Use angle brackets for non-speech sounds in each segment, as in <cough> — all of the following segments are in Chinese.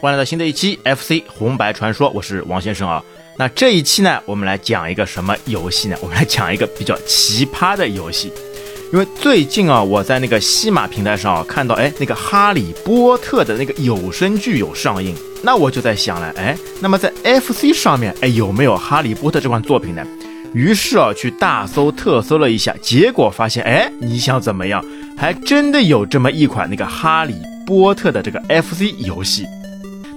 欢迎来到新的一期 FC 红白传说，我是王先生啊。那这一期呢，我们来讲一个什么游戏呢？我们来讲一个比较奇葩的游戏。因为最近啊，我在那个西马平台上啊看到，哎，那个哈利波特的那个有声剧有上映，那我就在想了，哎，那么在 FC 上面，哎，有没有哈利波特这款作品呢？于是啊，去大搜特搜了一下，结果发现，哎，你想怎么样？还真的有这么一款那个哈利。波特的这个 FC 游戏，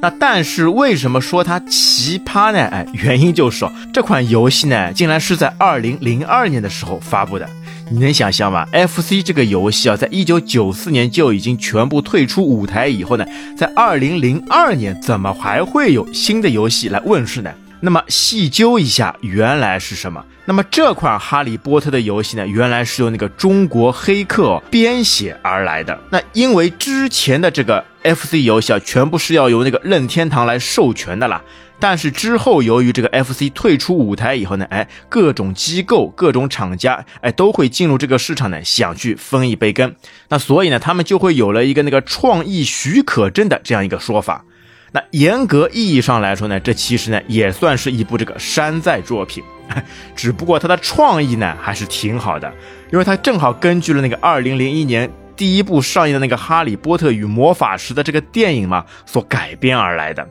那但是为什么说它奇葩呢？哎，原因就是哦，这款游戏呢，竟然是在二零零二年的时候发布的。你能想象吗？FC 这个游戏啊，在一九九四年就已经全部退出舞台以后呢，在二零零二年怎么还会有新的游戏来问世呢？那么细究一下，原来是什么？那么这款《哈利波特》的游戏呢，原来是由那个中国黑客编写而来的。那因为之前的这个 FC 游戏啊，全部是要由那个任天堂来授权的啦。但是之后由于这个 FC 退出舞台以后呢，哎，各种机构、各种厂家，哎，都会进入这个市场呢，想去分一杯羹。那所以呢，他们就会有了一个那个创意许可证的这样一个说法。那严格意义上来说呢，这其实呢也算是一部这个山寨作品，<laughs> 只不过它的创意呢还是挺好的，因为它正好根据了那个二零零一年第一部上映的那个《哈利波特与魔法石》的这个电影嘛所改编而来的。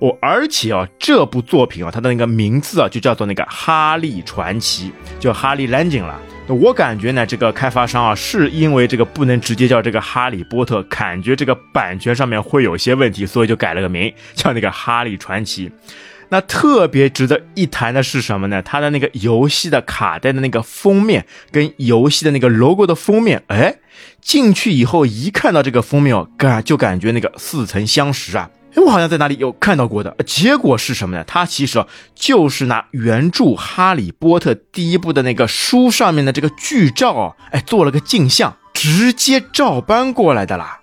哦，而且啊，这部作品啊，它的那个名字啊就叫做那个《哈利传奇》，叫《哈利兰景》了。我感觉呢，这个开发商啊，是因为这个不能直接叫这个哈利波特，感觉这个版权上面会有些问题，所以就改了个名，<laughs> 叫那个哈利传奇。那特别值得一谈的是什么呢？它的那个游戏的卡带的那个封面跟游戏的那个 logo 的封面，哎，进去以后一看到这个封面哦，感就感觉那个似曾相识啊。哎，我好像在哪里有看到过的。结果是什么呢？它其实就是拿原著《哈利波特》第一部的那个书上面的这个剧照，哎，做了个镜像，直接照搬过来的啦。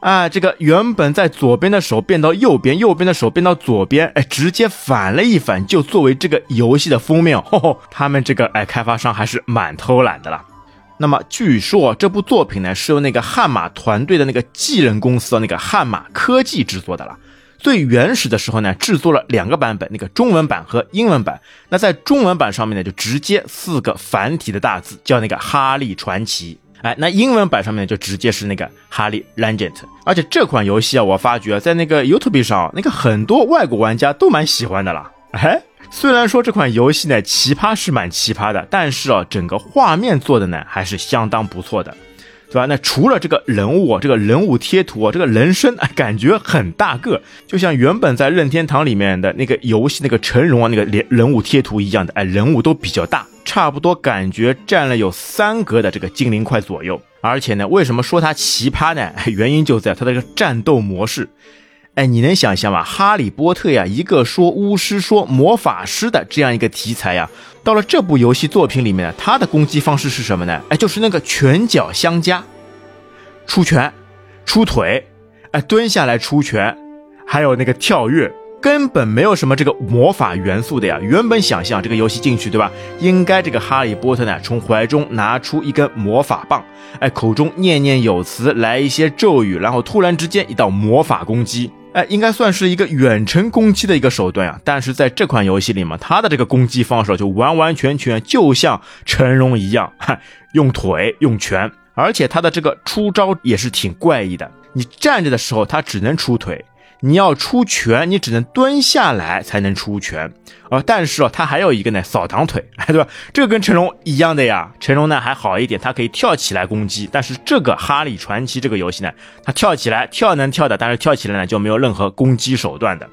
啊，这个原本在左边的手变到右边，右边的手变到左边，哎，直接反了一反，就作为这个游戏的封面。哦，他们这个哎，开发商还是蛮偷懒的啦。那么据说这部作品呢是由那个悍马团队的那个继任公司那个悍马科技制作的了。最原始的时候呢，制作了两个版本，那个中文版和英文版。那在中文版上面呢，就直接四个繁体的大字叫那个《哈利传奇》。哎，那英文版上面就直接是那个《哈利 Legend》。而且这款游戏啊，我发觉在那个 YouTube 上，那个很多外国玩家都蛮喜欢的啦。哎。虽然说这款游戏呢奇葩是蛮奇葩的，但是啊，整个画面做的呢还是相当不错的，对吧？那除了这个人物，这个人物贴图，这个人身感觉很大个，就像原本在任天堂里面的那个游戏那个成龙啊那个人人物贴图一样的，哎，人物都比较大，差不多感觉占了有三格的这个精灵块左右。而且呢，为什么说它奇葩呢？<laughs> 原因就在它这个战斗模式。哎，你能想象吗？哈利波特呀，一个说巫师、说魔法师的这样一个题材呀，到了这部游戏作品里面呢，他的攻击方式是什么呢？哎，就是那个拳脚相加，出拳、出腿，哎，蹲下来出拳，还有那个跳跃。根本没有什么这个魔法元素的呀！原本想象这个游戏进去，对吧？应该这个哈利波特呢，从怀中拿出一根魔法棒，哎，口中念念有词，来一些咒语，然后突然之间一道魔法攻击，哎，应该算是一个远程攻击的一个手段呀。但是在这款游戏里嘛，他的这个攻击方式就完完全全就像成龙一样，哈，用腿用拳，而且他的这个出招也是挺怪异的。你站着的时候，他只能出腿。你要出拳，你只能蹲下来才能出拳啊！但是啊，他还有一个呢，扫堂腿，哎 <laughs> 对吧？这个跟成龙一样的呀。成龙呢还好一点，他可以跳起来攻击。但是这个《哈利传奇》这个游戏呢，他跳起来跳能跳的，但是跳起来呢就没有任何攻击手段的。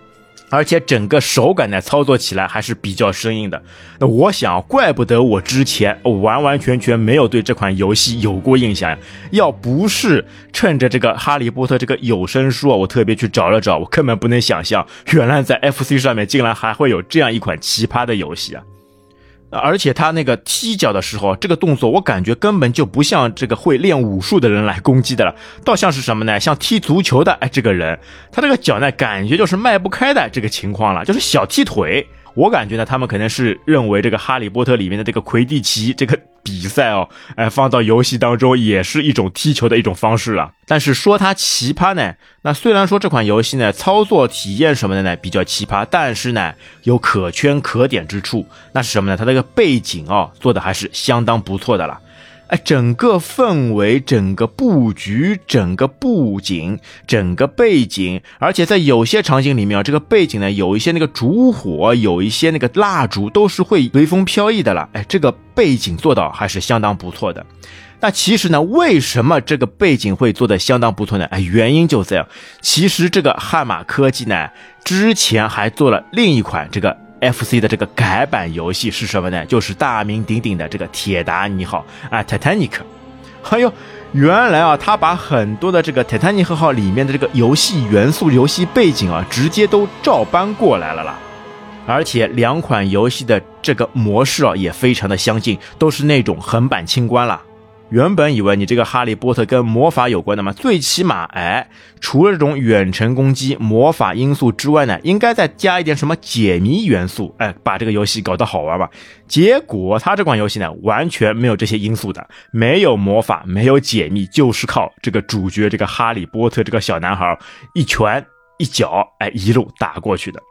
而且整个手感呢，操作起来还是比较生硬的。那我想，怪不得我之前完完全全没有对这款游戏有过印象呀。要不是趁着这个《哈利波特》这个有声书啊，我特别去找了找，我根本不能想象，原来在 FC 上面竟然还会有这样一款奇葩的游戏啊。而且他那个踢脚的时候，这个动作我感觉根本就不像这个会练武术的人来攻击的了，倒像是什么呢？像踢足球的哎，这个人他这个脚呢，感觉就是迈不开的这个情况了，就是小踢腿。我感觉呢，他们可能是认为这个《哈利波特》里面的这个魁地奇这个比赛哦，哎，放到游戏当中也是一种踢球的一种方式了。但是说它奇葩呢，那虽然说这款游戏呢操作体验什么的呢比较奇葩，但是呢有可圈可点之处。那是什么呢？它这个背景哦做的还是相当不错的了。哎，整个氛围、整个布局、整个布景、整个背景，而且在有些场景里面啊，这个背景呢，有一些那个烛火，有一些那个蜡烛，都是会随风飘逸的了。哎，这个背景做到还是相当不错的。那其实呢，为什么这个背景会做的相当不错呢？哎，原因就在，其实这个汉马科技呢，之前还做了另一款这个。FC 的这个改版游戏是什么呢？就是大名鼎鼎的这个铁达尼号啊，Titanic。哎呦，原来啊，他把很多的这个 Titanic 号里面的这个游戏元素、游戏背景啊，直接都照搬过来了啦。而且两款游戏的这个模式啊，也非常的相近，都是那种横版清关了。原本以为你这个哈利波特跟魔法有关的嘛，最起码哎，除了这种远程攻击、魔法因素之外呢，应该再加一点什么解谜元素，哎，把这个游戏搞得好玩吧。结果他这款游戏呢，完全没有这些因素的，没有魔法，没有解密，就是靠这个主角这个哈利波特这个小男孩一拳一脚，哎，一路打过去的。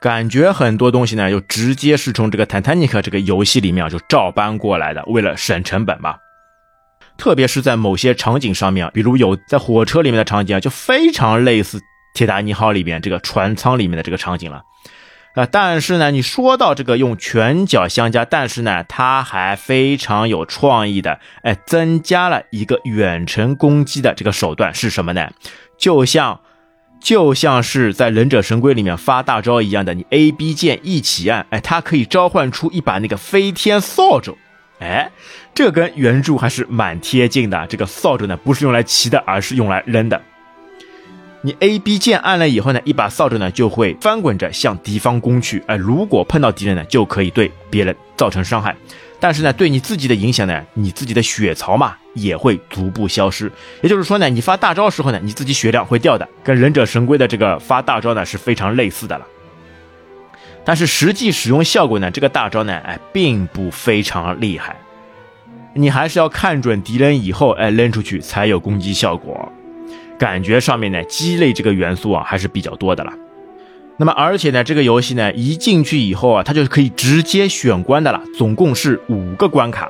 感觉很多东西呢，就直接是从这个《泰坦尼克》这个游戏里面就照搬过来的，为了省成本吧。特别是在某些场景上面，比如有在火车里面的场景啊，就非常类似《铁达尼号》里面这个船舱里面的这个场景了，啊，但是呢，你说到这个用拳脚相加，但是呢，它还非常有创意的，哎，增加了一个远程攻击的这个手段是什么呢？就像就像是在忍者神龟里面发大招一样的，你 A B 键一起按，哎，它可以召唤出一把那个飞天扫帚。哎，这跟原著还是蛮贴近的。这个扫帚呢，不是用来骑的，而是用来扔的。你 A、B 键按了以后呢，一把扫帚呢就会翻滚着向敌方攻去。哎，如果碰到敌人呢，就可以对别人造成伤害。但是呢，对你自己的影响呢，你自己的血槽嘛也会逐步消失。也就是说呢，你发大招时候呢，你自己血量会掉的，跟忍者神龟的这个发大招呢是非常类似的了。但是实际使用效果呢？这个大招呢，哎，并不非常厉害。你还是要看准敌人以后，哎，扔出去才有攻击效果。感觉上面呢，鸡肋这个元素啊，还是比较多的了。那么，而且呢，这个游戏呢，一进去以后啊，它就可以直接选关的了，总共是五个关卡。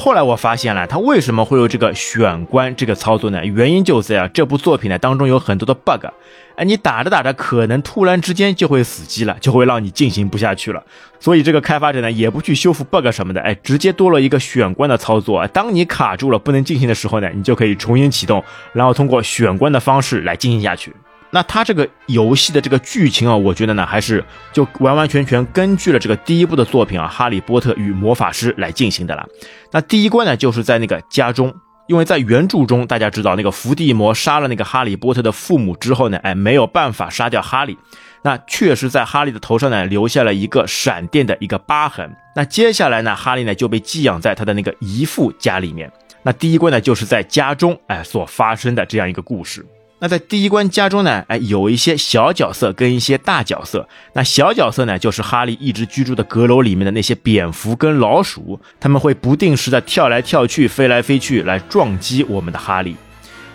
后来我发现了，它为什么会有这个选关这个操作呢？原因就在啊，这部作品呢当中有很多的 bug，哎，你打着打着可能突然之间就会死机了，就会让你进行不下去了。所以这个开发者呢也不去修复 bug 什么的，哎，直接多了一个选关的操作。当你卡住了不能进行的时候呢，你就可以重新启动，然后通过选关的方式来进行下去。那它这个游戏的这个剧情啊，我觉得呢，还是就完完全全根据了这个第一部的作品啊，《哈利波特与魔法师》来进行的了。那第一关呢，就是在那个家中，因为在原著中，大家知道那个伏地魔杀了那个哈利波特的父母之后呢，哎，没有办法杀掉哈利，那确实在哈利的头上呢留下了一个闪电的一个疤痕。那接下来呢，哈利呢就被寄养在他的那个姨父家里面。那第一关呢，就是在家中哎所发生的这样一个故事。那在第一关家中呢，哎，有一些小角色跟一些大角色。那小角色呢，就是哈利一直居住的阁楼里面的那些蝙蝠跟老鼠，他们会不定时的跳来跳去、飞来飞去，来撞击我们的哈利。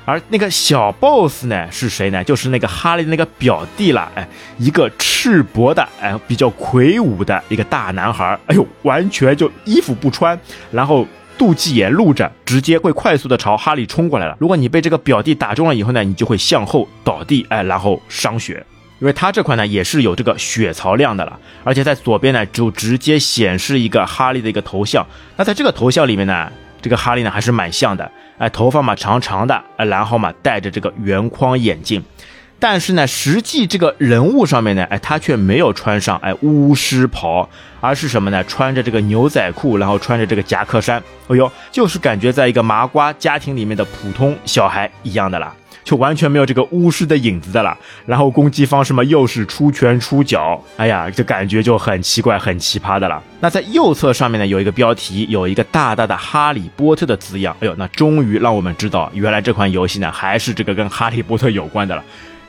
而那个小 boss 呢，是谁呢？就是那个哈利的那个表弟了，哎，一个赤膊的，哎，比较魁梧的一个大男孩。哎呦，完全就衣服不穿，然后。妒忌眼露着，直接会快速的朝哈利冲过来了。如果你被这个表弟打中了以后呢，你就会向后倒地，哎，然后伤血。因为他这款呢也是有这个血槽量的了，而且在左边呢就直接显示一个哈利的一个头像。那在这个头像里面呢，这个哈利呢还是蛮像的，哎，头发嘛长长的，哎然后嘛戴着这个圆框眼镜。但是呢，实际这个人物上面呢，哎，他却没有穿上哎巫师袍，而是什么呢？穿着这个牛仔裤，然后穿着这个夹克衫。哎呦，就是感觉在一个麻瓜家庭里面的普通小孩一样的啦，就完全没有这个巫师的影子的啦。然后攻击方式嘛，又是出拳出脚，哎呀，这感觉就很奇怪、很奇葩的了。那在右侧上面呢，有一个标题，有一个大大的哈利波特的字样。哎呦，那终于让我们知道，原来这款游戏呢，还是这个跟哈利波特有关的了。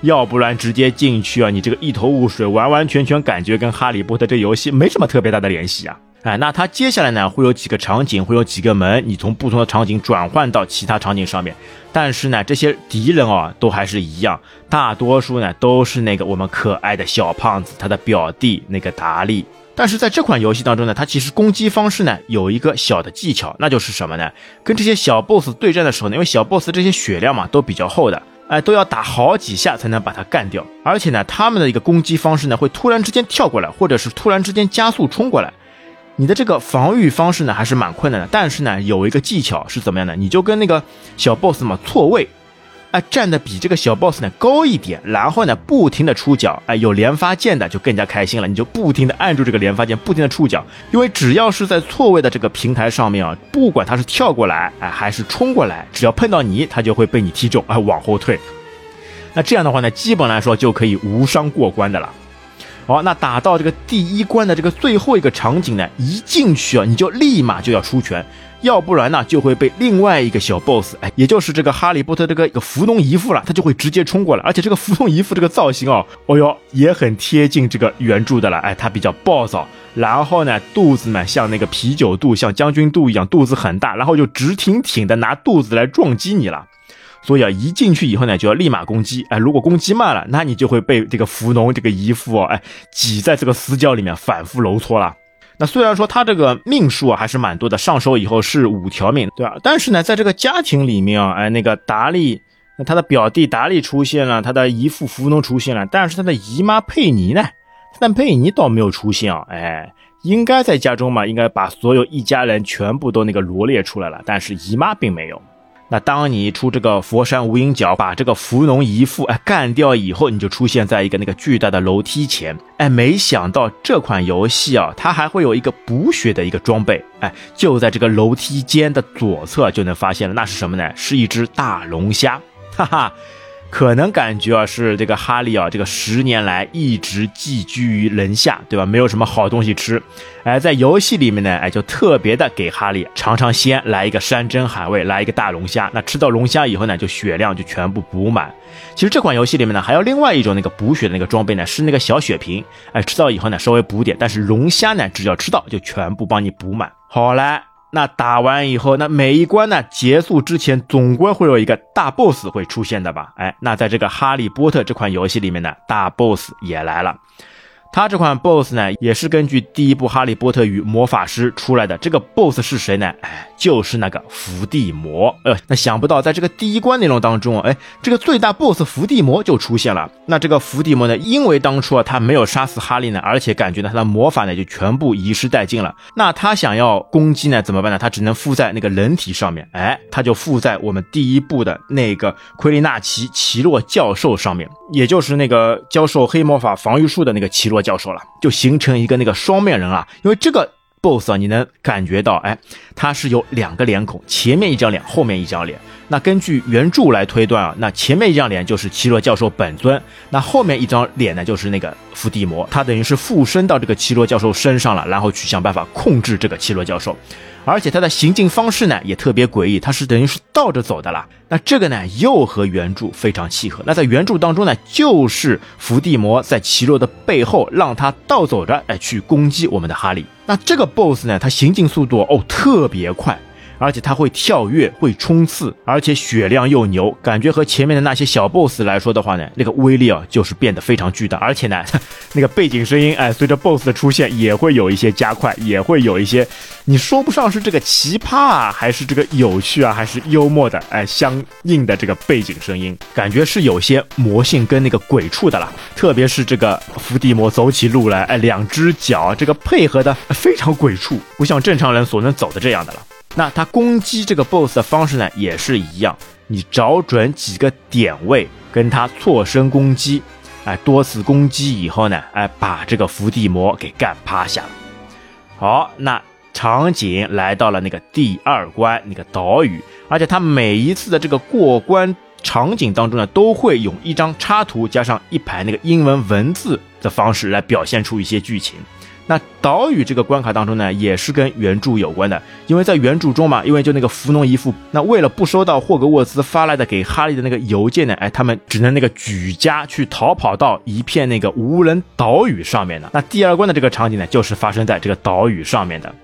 要不然直接进去啊，你这个一头雾水，完完全全感觉跟哈利波特这游戏没什么特别大的联系啊。哎，那它接下来呢会有几个场景，会有几个门，你从不同的场景转换到其他场景上面。但是呢，这些敌人啊都还是一样，大多数呢都是那个我们可爱的小胖子他的表弟那个达利。但是在这款游戏当中呢，它其实攻击方式呢有一个小的技巧，那就是什么呢？跟这些小 boss 对战的时候呢，因为小 boss 这些血量嘛都比较厚的，哎，都要打好几下才能把它干掉。而且呢，他们的一个攻击方式呢会突然之间跳过来，或者是突然之间加速冲过来。你的这个防御方式呢，还是蛮困难的。但是呢，有一个技巧是怎么样的？你就跟那个小 boss 嘛错位，哎，站的比这个小 boss 呢高一点，然后呢不停的出脚，哎，有连发键的就更加开心了。你就不停的按住这个连发键，不停的出脚，因为只要是在错位的这个平台上面啊，不管他是跳过来，哎，还是冲过来，只要碰到你，他就会被你踢中，哎，往后退。那这样的话呢，基本来说就可以无伤过关的了。好，那打到这个第一关的这个最后一个场景呢，一进去啊，你就立马就要出拳，要不然呢就会被另外一个小 boss，哎，也就是这个哈利波特这个一个福农姨父了，他就会直接冲过来，而且这个福农姨父这个造型哦，哦哟，也很贴近这个原著的了，哎，他比较暴躁，然后呢肚子呢像那个啤酒肚，像将军肚一样，肚子很大，然后就直挺挺的拿肚子来撞击你了。所以啊，一进去以后呢，就要立马攻击。哎，如果攻击慢了，那你就会被这个福农这个姨父哦，哎，挤在这个死角里面反复揉搓了。那虽然说他这个命数啊还是蛮多的，上手以后是五条命，对吧？但是呢，在这个家庭里面啊，哎，那个达利，那他的表弟达利出现了，他的姨父福农出现了，但是他的姨妈佩妮呢？但佩妮倒没有出现啊，哎，应该在家中嘛，应该把所有一家人全部都那个罗列出来了，但是姨妈并没有。那当你出这个佛山无影脚，把这个伏农姨父哎干掉以后，你就出现在一个那个巨大的楼梯前，哎，没想到这款游戏啊，它还会有一个补血的一个装备，哎，就在这个楼梯间的左侧就能发现了，那是什么呢？是一只大龙虾，哈哈。可能感觉啊是这个哈利啊，这个十年来一直寄居于人下，对吧？没有什么好东西吃，哎，在游戏里面呢，哎，就特别的给哈利尝尝鲜，来一个山珍海味，来一个大龙虾。那吃到龙虾以后呢，就血量就全部补满。其实这款游戏里面呢，还有另外一种那个补血的那个装备呢，是那个小血瓶，哎，吃到以后呢，稍微补点，但是龙虾呢，只要吃到就全部帮你补满。好嘞。那打完以后，那每一关呢结束之前，总归会有一个大 boss 会出现的吧？哎，那在这个《哈利波特》这款游戏里面呢，大 boss 也来了。他这款 BOSS 呢，也是根据第一部《哈利波特与魔法师》出来的。这个 BOSS 是谁呢？哎，就是那个伏地魔。呃，那想不到在这个第一关内容当中，哎，这个最大 BOSS 伏地魔就出现了。那这个伏地魔呢，因为当初啊他没有杀死哈利呢，而且感觉呢他的魔法呢就全部遗失殆尽了。那他想要攻击呢怎么办呢？他只能附在那个人体上面。哎，他就附在我们第一部的那个奎利纳奇奇洛教授上面，也就是那个教授黑魔法防御术的那个奇洛。教授了，就形成一个那个双面人啊，因为这个 boss 啊，你能感觉到，哎，他是有两个脸孔，前面一张脸，后面一张脸。那根据原著来推断啊，那前面一张脸就是奇洛教授本尊，那后面一张脸呢，就是那个伏地魔，他等于是附身到这个奇洛教授身上了，然后去想办法控制这个奇洛教授。而且他的行进方式呢也特别诡异，他是等于是倒着走的啦。那这个呢又和原著非常契合。那在原著当中呢，就是伏地魔在奇洛的背后让他倒走着，哎，去攻击我们的哈利。那这个 BOSS 呢，它行进速度哦特别快。而且他会跳跃，会冲刺，而且血量又牛，感觉和前面的那些小 boss 来说的话呢，那个威力啊就是变得非常巨大。而且呢，<laughs> 那个背景声音，哎，随着 boss 的出现也会有一些加快，也会有一些，你说不上是这个奇葩啊，还是这个有趣啊，还是幽默的，哎，相应的这个背景声音，感觉是有些魔性跟那个鬼畜的了。特别是这个伏地魔走起路来，哎，两只脚这个配合的非常鬼畜，不像正常人所能走的这样的了。那他攻击这个 BOSS 的方式呢，也是一样，你找准几个点位，跟他错身攻击，哎，多次攻击以后呢，哎，把这个伏地魔给干趴下了。好，那场景来到了那个第二关那个岛屿，而且他每一次的这个过关场景当中呢，都会用一张插图加上一排那个英文文字的方式来表现出一些剧情。那岛屿这个关卡当中呢，也是跟原著有关的，因为在原著中嘛，因为就那个弗农姨父，那为了不收到霍格沃兹发来的给哈利的那个邮件呢，哎，他们只能那个举家去逃跑到一片那个无人岛屿上面的。那第二关的这个场景呢，就是发生在这个岛屿上面的。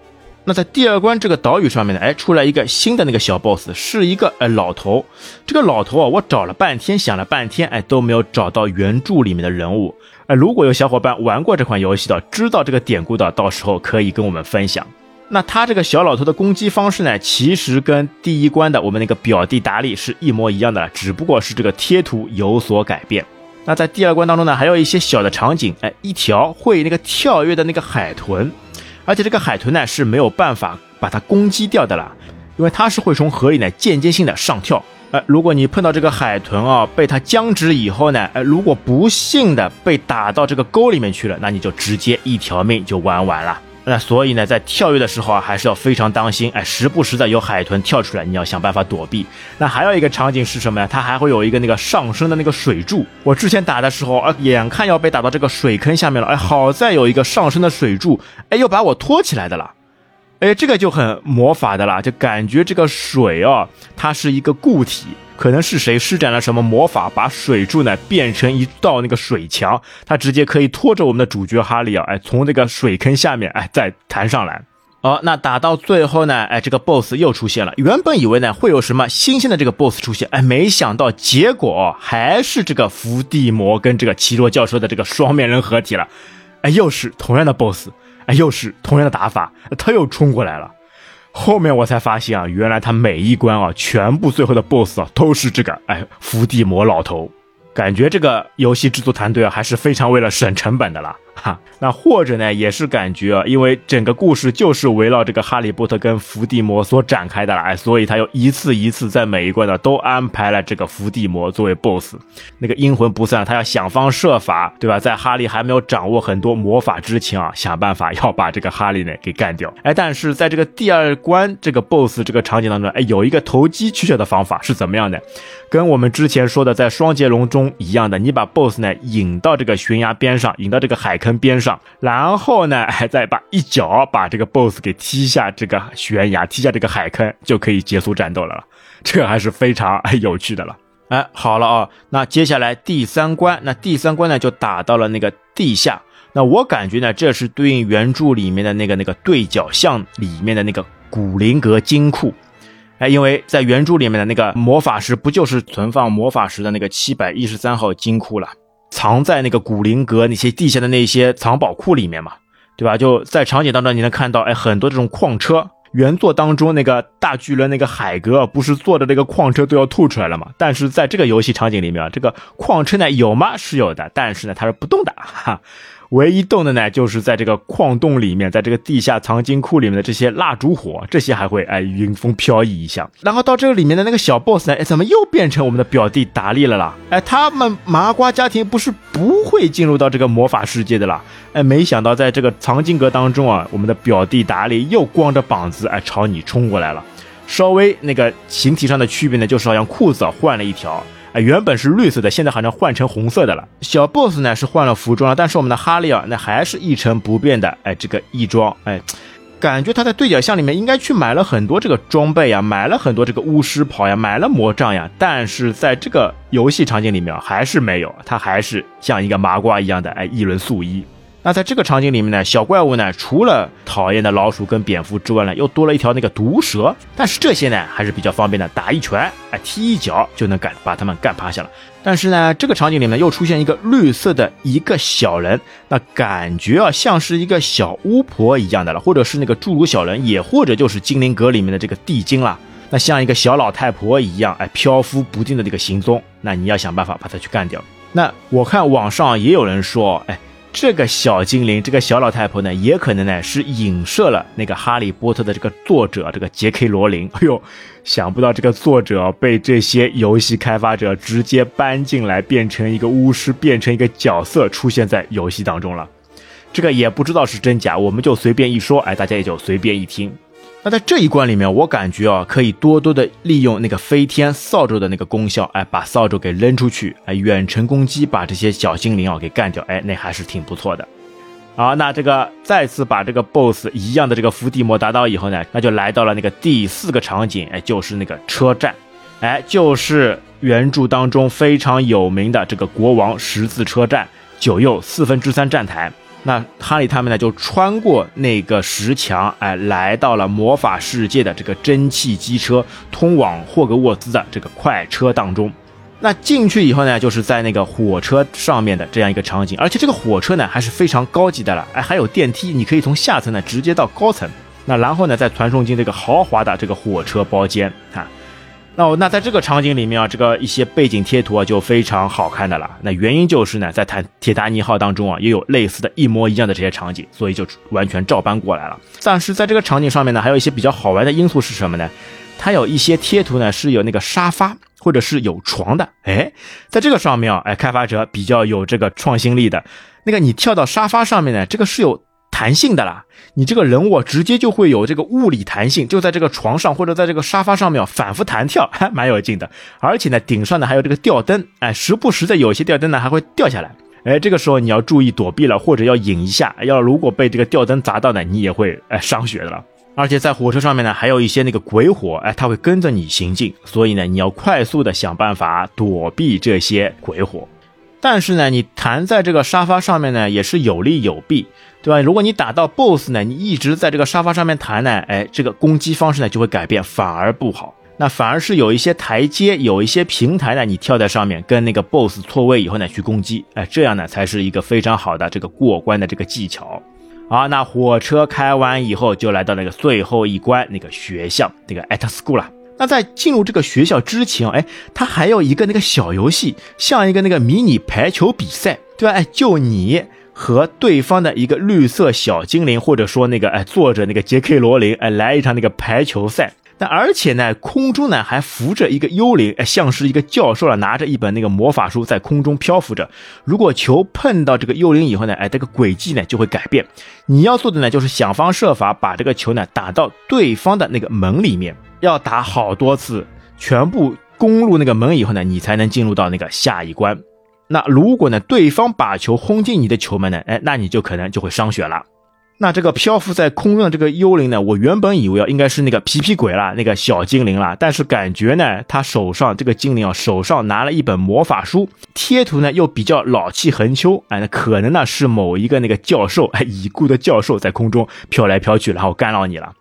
那在第二关这个岛屿上面呢，哎，出来一个新的那个小 boss，是一个哎老头。这个老头啊，我找了半天，想了半天，哎，都没有找到原著里面的人物。哎，如果有小伙伴玩过这款游戏的，知道这个典故的，到时候可以跟我们分享。那他这个小老头的攻击方式呢，其实跟第一关的我们那个表弟达利是一模一样的，只不过是这个贴图有所改变。那在第二关当中呢，还有一些小的场景，哎，一条会那个跳跃的那个海豚。而且这个海豚呢是没有办法把它攻击掉的啦，因为它是会从河里呢间接性的上跳。呃，如果你碰到这个海豚啊，被它僵直以后呢，呃，如果不幸的被打到这个沟里面去了，那你就直接一条命就玩完了。那所以呢，在跳跃的时候啊，还是要非常当心，哎，时不时的有海豚跳出来，你要想办法躲避。那还有一个场景是什么呢？它还会有一个那个上升的那个水柱。我之前打的时候啊，眼看要被打到这个水坑下面了，哎，好在有一个上升的水柱，哎，又把我拖起来的了。哎，这个就很魔法的啦，就感觉这个水哦，它是一个固体。可能是谁施展了什么魔法，把水柱呢变成一道那个水墙，它直接可以拖着我们的主角哈利啊，哎，从那个水坑下面哎再弹上来。哦，那打到最后呢，哎，这个 boss 又出现了。原本以为呢会有什么新鲜的这个 boss 出现，哎，没想到结果还是这个伏地魔跟这个奇洛教授的这个双面人合体了。哎，又是同样的 boss，又是同样的打法，他又冲过来了。后面我才发现啊，原来他每一关啊，全部最后的 BOSS 啊，都是这个哎伏地魔老头。感觉这个游戏制作团队啊，还是非常为了省成本的啦。哈，那或者呢，也是感觉啊，因为整个故事就是围绕这个哈利波特跟伏地魔所展开的了，哎，所以他又一次一次在每一关呢都安排了这个伏地魔作为 BOSS，那个阴魂不散，他要想方设法，对吧？在哈利还没有掌握很多魔法之前啊，想办法要把这个哈利呢给干掉。哎，但是在这个第二关这个 BOSS 这个场景当中，哎，有一个投机取巧的方法是怎么样的？跟我们之前说的在双截龙中一样的，你把 BOSS 呢引到这个悬崖边上，引到这个海坑。边上，然后呢，还再把一脚把这个 BOSS 给踢下这个悬崖，踢下这个海坑，就可以结束战斗了。这还是非常有趣的了。哎，好了啊，那接下来第三关，那第三关呢就打到了那个地下。那我感觉呢，这是对应原著里面的那个那个对角巷里面的那个古灵阁金库。哎，因为在原著里面的那个魔法石，不就是存放魔法石的那个七百一十三号金库了？藏在那个古灵阁那些地下的那些藏宝库里面嘛，对吧？就在场景当中，你能看到，哎，很多这种矿车。原作当中那个大巨人那个海格不是坐着那个矿车都要吐出来了吗？但是在这个游戏场景里面，这个矿车呢有吗？是有的，但是呢它是不动的，哈。<laughs> 唯一动的呢，就是在这个矿洞里面，在这个地下藏金库里面的这些蜡烛火，这些还会哎迎风飘逸一下。然后到这个里面的那个小 boss 呢，哎，怎么又变成我们的表弟达利了啦？<laughs> 哎，他们麻瓜家庭不是不会进入到这个魔法世界的啦？哎，没想到在这个藏经阁当中啊，我们的表弟达利又光着膀子哎朝你冲过来了。稍微那个形体上的区别呢，就是好像裤子换了一条。哎，原本是绿色的，现在好像换成红色的了。小 boss 呢是换了服装了，但是我们的哈利尔，那还是一成不变的。哎，这个异装，哎，感觉他在对角巷里面应该去买了很多这个装备呀，买了很多这个巫师袍呀，买了魔杖呀，但是在这个游戏场景里面还是没有，他还是像一个麻瓜一样的，哎，一轮素衣。那在这个场景里面呢，小怪物呢，除了讨厌的老鼠跟蝙蝠之外呢，又多了一条那个毒蛇。但是这些呢，还是比较方便的，打一拳，哎，踢一脚就能干把他们干趴下了。但是呢，这个场景里面又出现一个绿色的一个小人，那感觉啊，像是一个小巫婆一样的了，或者是那个侏儒小人，也或者就是精灵阁里面的这个地精啦。那像一个小老太婆一样，哎，漂浮不定的这个行踪，那你要想办法把它去干掉。那我看网上也有人说，哎。这个小精灵，这个小老太婆呢，也可能呢是影射了那个《哈利波特》的这个作者，这个杰克罗琳。哎呦，想不到这个作者被这些游戏开发者直接搬进来，变成一个巫师，变成一个角色出现在游戏当中了。这个也不知道是真假，我们就随便一说，哎，大家也就随便一听。那在这一关里面，我感觉啊，可以多多的利用那个飞天扫帚的那个功效，哎，把扫帚给扔出去，哎，远程攻击把这些小精灵啊给干掉，哎，那还是挺不错的。好，那这个再次把这个 BOSS 一样的这个伏地魔打倒以后呢，那就来到了那个第四个场景，哎，就是那个车站，哎，就是原著当中非常有名的这个国王十字车站，九又四分之三站台。那哈利他们呢，就穿过那个石墙，哎，来到了魔法世界的这个蒸汽机车通往霍格沃兹的这个快车当中。那进去以后呢，就是在那个火车上面的这样一个场景，而且这个火车呢还是非常高级的了，哎，还有电梯，你可以从下层呢直接到高层。那然后呢，再传送进这个豪华的这个火车包间啊。那那在这个场景里面啊，这个一些背景贴图啊就非常好看的了。那原因就是呢，在坦铁达尼号当中啊，也有类似的一模一样的这些场景，所以就完全照搬过来了。但是在这个场景上面呢，还有一些比较好玩的因素是什么呢？它有一些贴图呢是有那个沙发或者是有床的。哎，在这个上面啊，哎，开发者比较有这个创新力的。那个你跳到沙发上面呢，这个是有。弹性的啦，你这个人物直接就会有这个物理弹性，就在这个床上或者在这个沙发上面反复弹跳，还 <laughs> 蛮有劲的。而且呢，顶上呢还有这个吊灯，哎，时不时的有些吊灯呢还会掉下来，哎，这个时候你要注意躲避了，或者要引一下，要如果被这个吊灯砸到呢，你也会哎伤血的了。而且在火车上面呢，还有一些那个鬼火，哎，它会跟着你行进，所以呢，你要快速的想办法躲避这些鬼火。但是呢，你弹在这个沙发上面呢，也是有利有弊。对吧？如果你打到 BOSS 呢，你一直在这个沙发上面弹呢，哎，这个攻击方式呢就会改变，反而不好。那反而是有一些台阶，有一些平台呢，你跳在上面跟那个 BOSS 错位以后呢去攻击，哎，这样呢才是一个非常好的这个过关的这个技巧。好，那火车开完以后，就来到那个最后一关，那个学校，那个 at school 了。那在进入这个学校之前，哎，它还有一个那个小游戏，像一个那个迷你排球比赛，对吧？哎，就你。和对方的一个绿色小精灵，或者说那个哎，作者那个 <laughs> 杰克罗琳哎，来一场那个排球赛。那而且呢，空中呢还浮着一个幽灵，哎，像是一个教授了，拿着一本那个魔法书在空中漂浮着。如果球碰到这个幽灵以后呢，哎，这个轨迹呢就会改变。你要做的呢就是想方设法把这个球呢打到对方的那个门里面，要打好多次，全部攻入那个门以后呢，你才能进入到那个下一关。那如果呢，对方把球轰进你的球门呢？哎，那你就可能就会伤血了。那这个漂浮在空中的这个幽灵呢？我原本以为啊，应该是那个皮皮鬼啦，那个小精灵啦。但是感觉呢，他手上这个精灵啊，手上拿了一本魔法书，贴图呢又比较老气横秋。哎，那可能呢是某一个那个教授，哎，已故的教授在空中飘来飘去，然后干扰你了。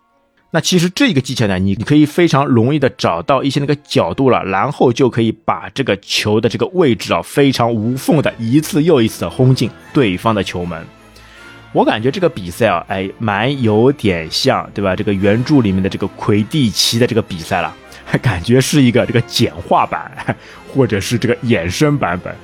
那其实这个技巧呢，你你可以非常容易的找到一些那个角度了，然后就可以把这个球的这个位置啊，非常无缝的一次又一次的轰进对方的球门。我感觉这个比赛啊，哎，蛮有点像，对吧？这个原著里面的这个魁地奇的这个比赛了，还感觉是一个这个简化版，或者是这个衍生版本。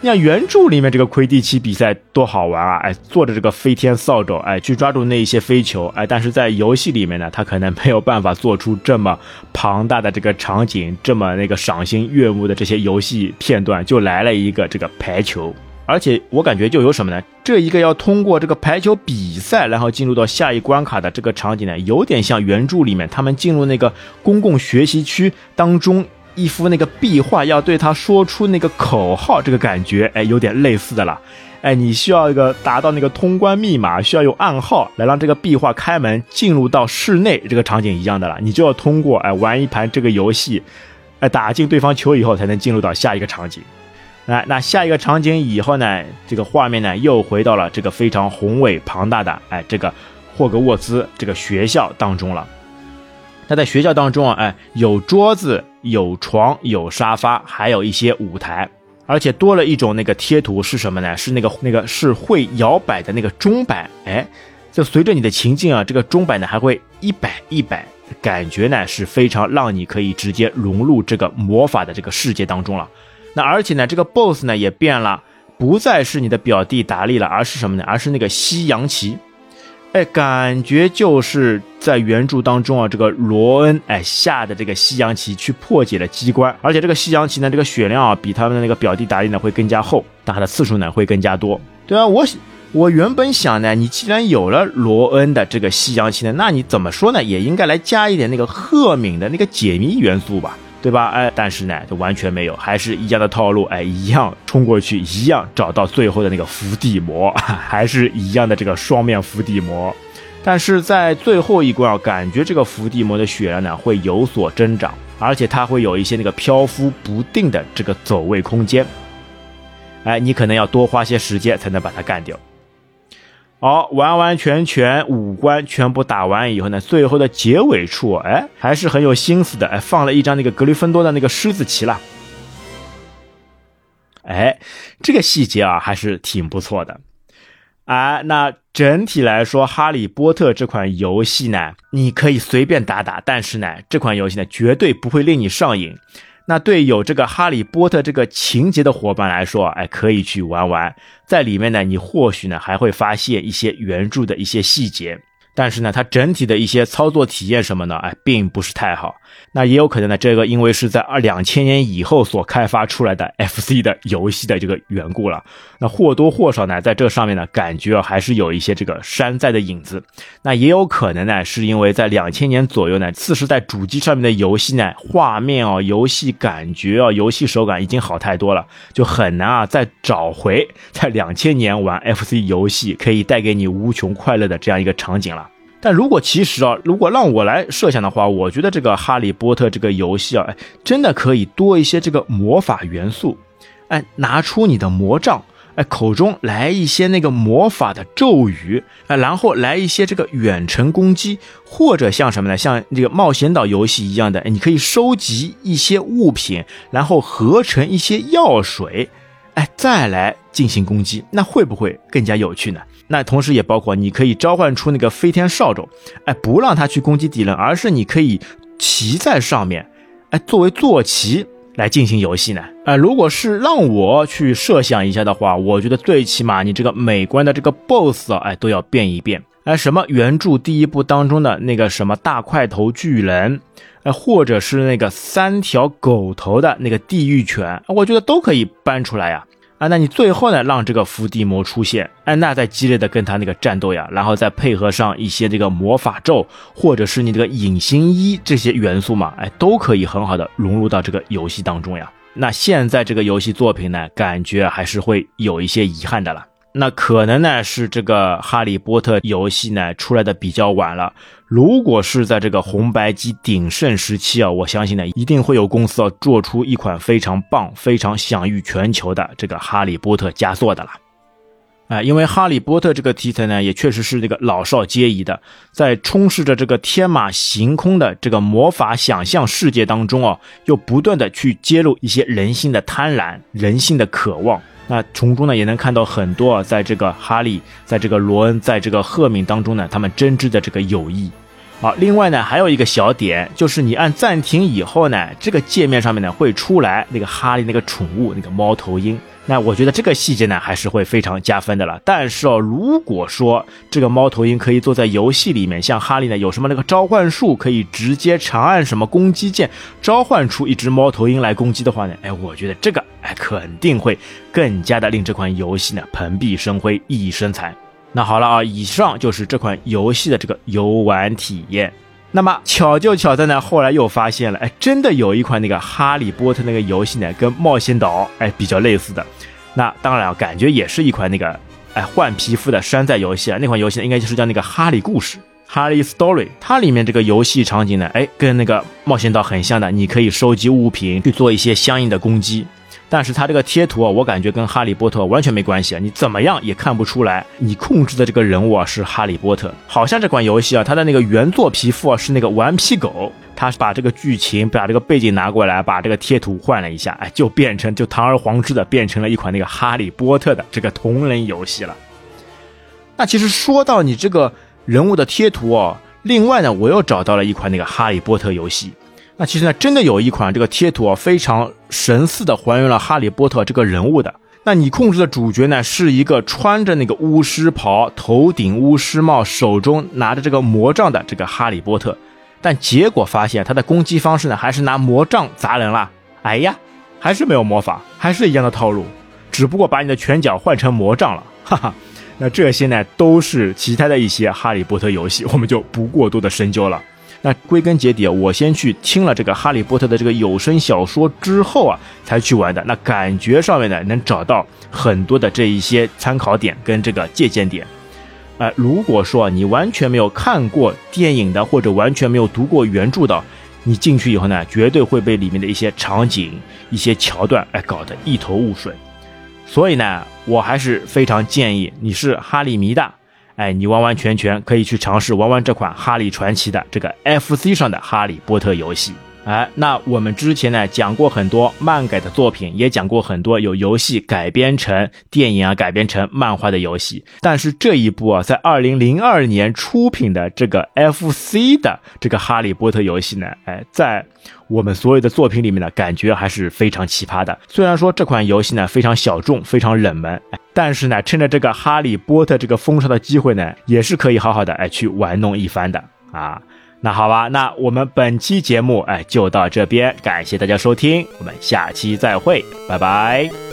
你看原著里面这个魁地奇比赛多好玩啊！哎，坐着这个飞天扫帚，哎，去抓住那一些飞球，哎，但是在游戏里面呢，他可能没有办法做出这么庞大的这个场景，这么那个赏心悦目的这些游戏片段，就来了一个这个排球，而且我感觉就有什么呢？这一个要通过这个排球比赛，然后进入到下一关卡的这个场景呢，有点像原著里面他们进入那个公共学习区当中。一幅那个壁画，要对他说出那个口号，这个感觉，哎，有点类似的了。哎，你需要一个达到那个通关密码，需要用暗号来让这个壁画开门进入到室内，这个场景一样的了。你就要通过哎玩一盘这个游戏，哎打进对方球以后，才能进入到下一个场景。哎，那下一个场景以后呢，这个画面呢又回到了这个非常宏伟庞大的哎这个霍格沃兹这个学校当中了。那在学校当中啊，哎，有桌子、有床、有沙发，还有一些舞台，而且多了一种那个贴图是什么呢？是那个那个是会摇摆的那个钟摆，哎，就随着你的情境啊，这个钟摆呢还会一摆一摆，感觉呢是非常让你可以直接融入这个魔法的这个世界当中了。那而且呢，这个 BOSS 呢也变了，不再是你的表弟达利了，而是什么呢？而是那个西洋棋。哎，感觉就是在原著当中啊，这个罗恩哎下的这个西洋棋去破解了机关，而且这个西洋棋呢，这个血量啊比他们的那个表弟达利呢会更加厚，打的次数呢会更加多。对啊，我我原本想呢，你既然有了罗恩的这个西洋棋呢，那你怎么说呢，也应该来加一点那个赫敏的那个解谜元素吧。对吧？哎，但是呢，就完全没有，还是一样的套路，哎，一样冲过去，一样找到最后的那个伏地魔，<laughs> 还是一样的这个双面伏地魔。但是在最后一关啊，感觉这个伏地魔的血量呢会有所增长，而且它会有一些那个漂浮不定的这个走位空间。哎，你可能要多花些时间才能把它干掉。好，完完全全五关全部打完以后呢，最后的结尾处，哎，还是很有心思的，哎，放了一张那个格里芬多的那个狮子旗了。哎，这个细节啊，还是挺不错的。啊，那整体来说，《哈利波特》这款游戏呢，你可以随便打打，但是呢，这款游戏呢，绝对不会令你上瘾。那对有这个哈利波特这个情节的伙伴来说，哎，可以去玩玩，在里面呢，你或许呢还会发现一些原著的一些细节。但是呢，它整体的一些操作体验什么呢？哎，并不是太好。那也有可能呢，这个因为是在二两千年以后所开发出来的 FC 的游戏的这个缘故了。那或多或少呢，在这上面呢，感觉啊还是有一些这个山寨的影子。那也有可能呢，是因为在两千年左右呢，次世代主机上面的游戏呢，画面哦，游戏感觉啊，游戏手感已经好太多了，就很难啊再找回在两千年玩 FC 游戏可以带给你无穷快乐的这样一个场景了。但如果其实啊，如果让我来设想的话，我觉得这个《哈利波特》这个游戏啊，哎，真的可以多一些这个魔法元素，哎，拿出你的魔杖，哎，口中来一些那个魔法的咒语，哎，然后来一些这个远程攻击，或者像什么呢？像这个冒险岛游戏一样的，你可以收集一些物品，然后合成一些药水，哎，再来进行攻击，那会不会更加有趣呢？那同时也包括，你可以召唤出那个飞天扫帚，哎，不让他去攻击敌人，而是你可以骑在上面，哎，作为坐骑来进行游戏呢。哎，如果是让我去设想一下的话，我觉得最起码你这个美观的这个 BOSS 啊，哎，都要变一变。哎，什么原著第一部当中的那个什么大块头巨人，哎，或者是那个三条狗头的那个地狱犬，我觉得都可以搬出来呀。啊那你最后呢，让这个伏地魔出现，安娜再激烈的跟他那个战斗呀，然后再配合上一些这个魔法咒，或者是你这个隐形衣这些元素嘛，哎，都可以很好的融入到这个游戏当中呀。那现在这个游戏作品呢，感觉还是会有一些遗憾的了。那可能呢是这个《哈利波特》游戏呢出来的比较晚了。如果是在这个红白机鼎盛时期啊，我相信呢一定会有公司啊做出一款非常棒、非常享誉全球的这个《哈利波特》佳作的了。哎，因为《哈利波特》这个题材呢，也确实是这个老少皆宜的，在充斥着这个天马行空的这个魔法想象世界当中哦，又不断的去揭露一些人性的贪婪、人性的渴望。那从中呢，也能看到很多啊，在这个哈利，在这个罗恩，在这个赫敏当中呢，他们真挚的这个友谊。好，另外呢，还有一个小点，就是你按暂停以后呢，这个界面上面呢会出来那个哈利那个宠物那个猫头鹰。那我觉得这个细节呢还是会非常加分的了。但是哦，如果说这个猫头鹰可以坐在游戏里面，像哈利呢有什么那个召唤术，可以直接长按什么攻击键召唤出一只猫头鹰来攻击的话呢，哎，我觉得这个哎肯定会更加的令这款游戏呢蓬荜生辉、熠熠生财。那好了啊，以上就是这款游戏的这个游玩体验。那么巧就巧在呢，后来又发现了，哎，真的有一款那个哈利波特那个游戏呢，跟冒险岛哎比较类似的。那当然啊，感觉也是一款那个哎换皮肤的山寨游戏啊。那款游戏呢，应该就是叫那个《哈利故事》哈利 Story。它里面这个游戏场景呢，哎，跟那个冒险岛很像的，你可以收集物品去做一些相应的攻击。但是它这个贴图啊，我感觉跟哈利波特完全没关系啊！你怎么样也看不出来，你控制的这个人物啊是哈利波特。好像这款游戏啊，它的那个原作皮肤啊是那个顽皮狗，他把这个剧情、把这个背景拿过来，把这个贴图换了一下，哎，就变成就堂而皇之的变成了一款那个哈利波特的这个同人游戏了。那其实说到你这个人物的贴图哦，另外呢，我又找到了一款那个哈利波特游戏。那其实呢，真的有一款这个贴图啊，非常神似的还原了哈利波特这个人物的。那你控制的主角呢，是一个穿着那个巫师袍、头顶巫师帽、手中拿着这个魔杖的这个哈利波特。但结果发现他的攻击方式呢，还是拿魔杖砸人了。哎呀，还是没有魔法，还是一样的套路，只不过把你的拳脚换成魔杖了。<laughs> 哈哈，那这些呢，都是其他的一些哈利波特游戏，我们就不过多的深究了。那归根结底啊，我先去听了这个《哈利波特》的这个有声小说之后啊，才去玩的。那感觉上面呢，能找到很多的这一些参考点跟这个借鉴点。呃，如果说你完全没有看过电影的，或者完全没有读过原著的，你进去以后呢，绝对会被里面的一些场景、一些桥段哎搞得一头雾水。所以呢，我还是非常建议你是哈利迷的。哎，你完完全全可以去尝试玩玩这款《哈利传奇》的这个 FC 上的《哈利波特》游戏。哎，那我们之前呢讲过很多漫改的作品，也讲过很多有游戏改编成电影啊、改编成漫画的游戏。但是这一部啊，在二零零二年出品的这个 FC 的这个《哈利波特》游戏呢，哎，在我们所有的作品里面呢，感觉还是非常奇葩的。虽然说这款游戏呢非常小众、非常冷门，但是呢，趁着这个哈利波特这个风潮的机会呢，也是可以好好的哎去玩弄一番的啊。那好吧，那我们本期节目哎就到这边，感谢大家收听，我们下期再会，拜拜。